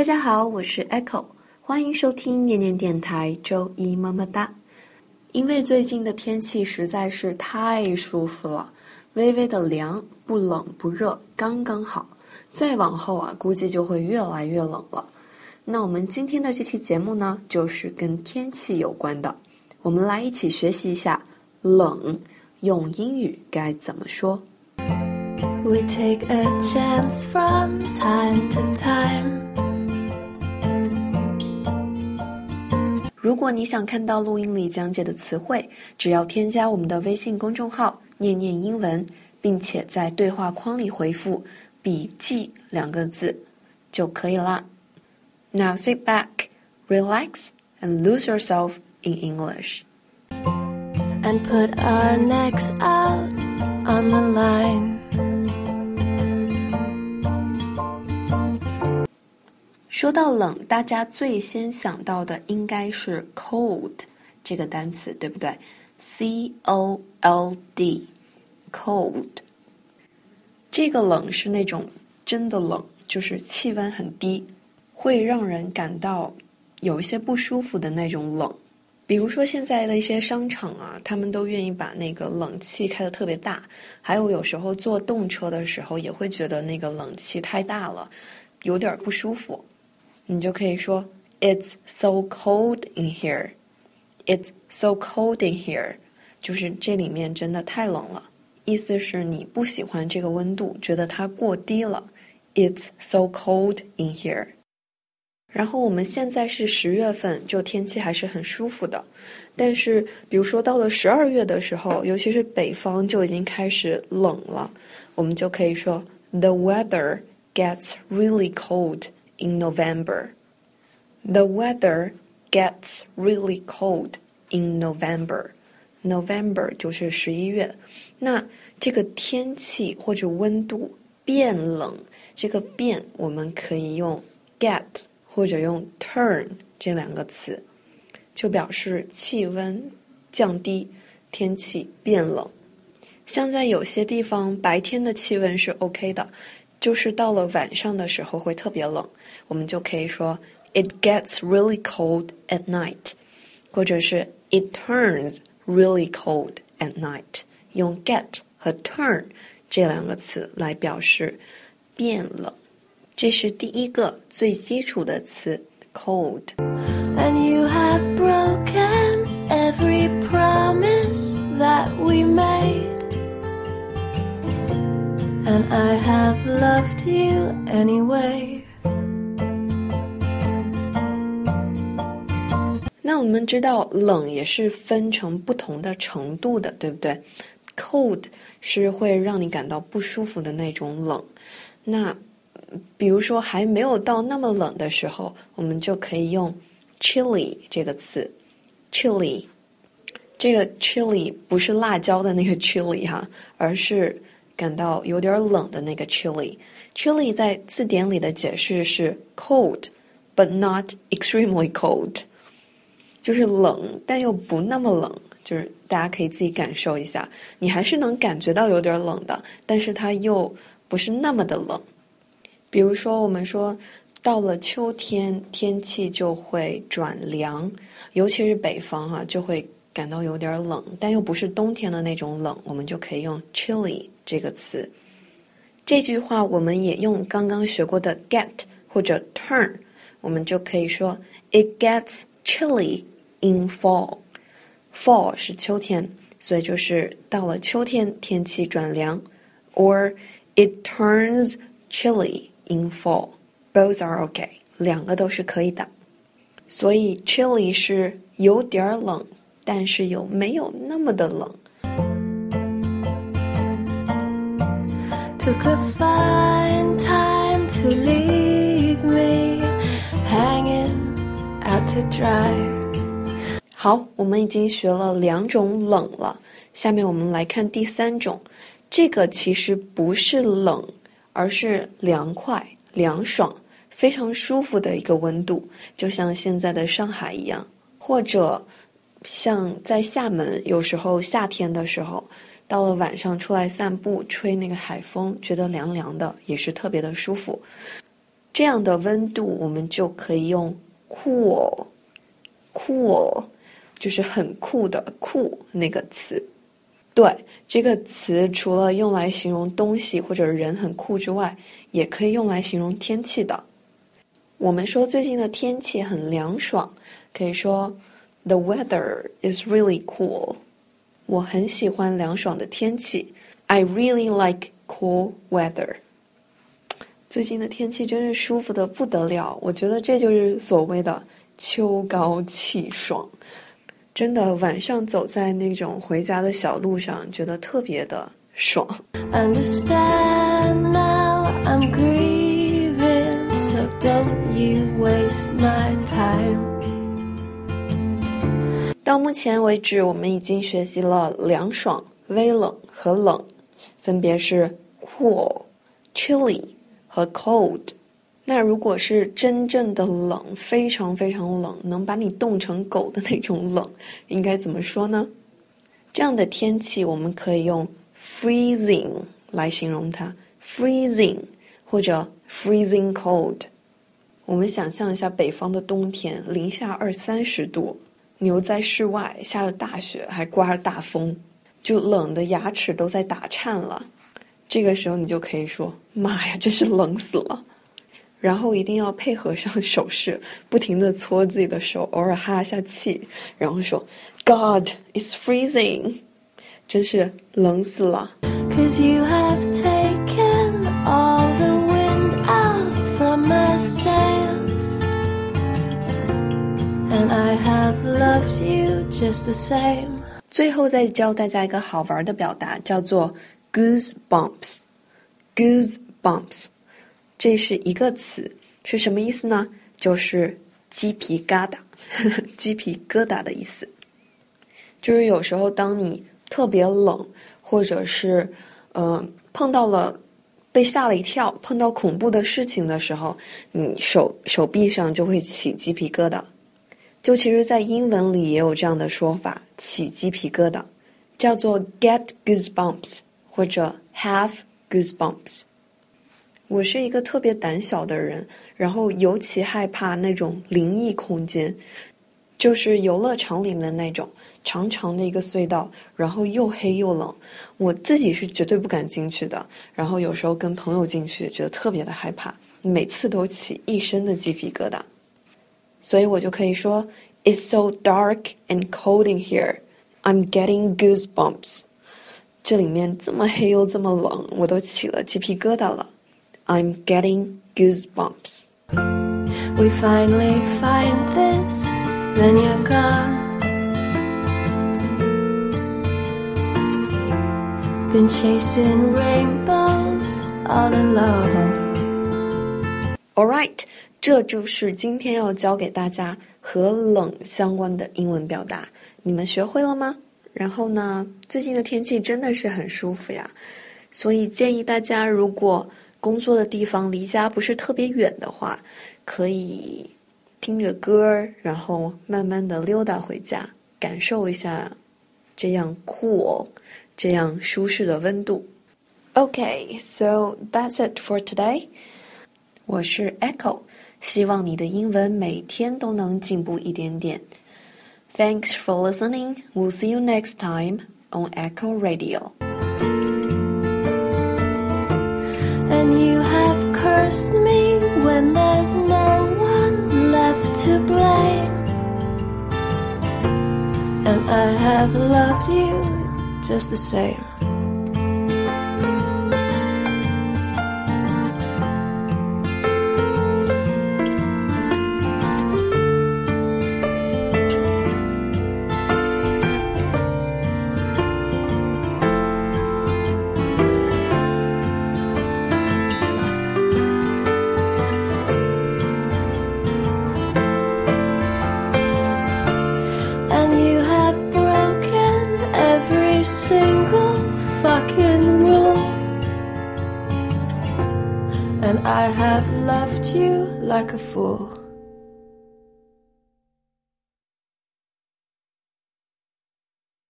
大家好，我是 Echo，欢迎收听念念电台周一么么哒。因为最近的天气实在是太舒服了，微微的凉，不冷不热，刚刚好。再往后啊，估计就会越来越冷了。那我们今天的这期节目呢，就是跟天气有关的。我们来一起学习一下“冷”用英语该怎么说。We take a chance from time to time. 如果你想看到录音里讲解的词汇，只要添加我们的微信公众号“念念英文”，并且在对话框里回复“笔记”两个字就可以啦。Now sit back, relax, and lose yourself in English. and put our necks out on the line. 说到冷，大家最先想到的应该是 cold 这个单词，对不对？C O L D，cold。这个冷是那种真的冷，就是气温很低，会让人感到有一些不舒服的那种冷。比如说现在的一些商场啊，他们都愿意把那个冷气开得特别大，还有有时候坐动车的时候也会觉得那个冷气太大了，有点不舒服。你就可以说 "It's so cold in here." "It's so cold in here." 就是这里面真的太冷了，意思是你不喜欢这个温度，觉得它过低了。"It's so cold in here." 然后我们现在是十月份，就天气还是很舒服的。但是，比如说到了十二月的时候，尤其是北方就已经开始冷了，我们就可以说 "The weather gets really cold." In November. The weather gets really cold in November. November 就是十一月。那这个天气或者温度变冷，这个变我们可以用 get 或者用 turn 这两个词，就表示气温降低，天气变冷。像在有些地方，白天的气温是 OK 的。就是到了晚上的时候会特别冷，我们就可以说 It gets really cold at night，或者是 It turns really cold at night。用 get 和 turn 这两个词来表示变冷。这是第一个最基础的词 cold。And you have broken every promise that we made. And I have loved you anyway. 那我们知道冷也是分成不同的程度的，对不对？Cold 是会让你感到不舒服的那种冷。那比如说还没有到那么冷的时候，我们就可以用 chilly 这个词。chilly 这个 chilly 不是辣椒的那个 chilly 哈，而是感到有点冷的那个 chilly，chilly 在字典里的解释是 cold，but not extremely cold，就是冷但又不那么冷，就是大家可以自己感受一下，你还是能感觉到有点冷的，但是它又不是那么的冷。比如说，我们说到了秋天，天气就会转凉，尤其是北方啊，就会。感到有点冷，但又不是冬天的那种冷，我们就可以用 chilly 这个词。这句话我们也用刚刚学过的 get 或者 turn，我们就可以说 It gets chilly in fall。fall 是秋天，所以就是到了秋天天气转凉。Or it turns chilly in fall。Both are okay，两个都是可以的。所以 chilly 是有点冷。 但是又没有那么的冷。Took a fine time to leave me hanging out to dry。好，我们已经学了两种冷了，下面我们来看第三种。这个其实不是冷，而是凉快、凉爽、非常舒服的一个温度，就像现在的上海一样，或者。像在厦门，有时候夏天的时候，到了晚上出来散步，吹那个海风，觉得凉凉的，也是特别的舒服。这样的温度，我们就可以用 cool，cool，就是很酷的酷那个词。对，这个词除了用来形容东西或者人很酷之外，也可以用来形容天气的。我们说最近的天气很凉爽，可以说 The weather is really cool。我很喜欢凉爽的天气。I really like cool weather。最近的天气真是舒服的不得了，我觉得这就是所谓的秋高气爽。真的，晚上走在那种回家的小路上，觉得特别的爽。Understand now, I'm grieving, so don't you waste my time. 到目前为止，我们已经学习了凉爽、微冷和冷，分别是 cool、chilly 和 cold。那如果是真正的冷，非常非常冷，能把你冻成狗的那种冷，应该怎么说呢？这样的天气，我们可以用 freezing 来形容它，freezing 或者 freezing cold。我们想象一下北方的冬天，零下二三十度，牛在室外，下了大雪，还刮着大风，就冷的牙齿都在打颤了。这个时候，你就可以说：“妈呀，真是冷死了。”然后一定要配合上手势，不停的搓自己的手，偶尔哈一下气，然后说：“God, it's freezing，真是冷死了。” Cause you have taken all the wind out from my sails, and I have loved you just the same. 最后再教大家一个好玩的表达，叫做 goosebumps。goosebumps。这是一个词，是什么意思呢？就是鸡皮疙瘩，鸡皮疙瘩的意思。就是有时候当你特别冷，或者是呃碰到了被吓了一跳，碰到恐怖的事情的时候，你手手臂上就会起鸡皮疙瘩。就其实，在英文里也有这样的说法，起鸡皮疙瘩，叫做 get goosebumps 或者 have goosebumps。我是一个特别胆小的人，然后尤其害怕那种灵异空间，就是游乐场里面的那种长长的一个隧道，然后又黑又冷，我自己是绝对不敢进去的。然后有时候跟朋友进去，觉得特别的害怕，每次都起一身的鸡皮疙瘩。所以我就可以说：“It's so dark and cold in here, I'm getting goosebumps。”这里面这么黑又这么冷，我都起了鸡皮疙瘩了。I'm getting goosebumps. We finally find this, then you're gone. Been chasing rainbows all alone. Alright， 这就是今天要教给大家和冷相关的英文表达，你们学会了吗？然后呢，最近的天气真的是很舒服呀，所以建议大家如果工作的地方离家不是特别远的话，可以听着歌，然后慢慢的溜达回家，感受一下这样 cool、这样舒适的温度。Okay, so that's it for today. 我是 Echo，希望你的英文每天都能进步一点点。Thanks for listening. We'll see you next time on Echo Radio. And you have cursed me when there's no one left to blame. And I have loved you just the same. Single fucking rule. And I have loved you like a fool.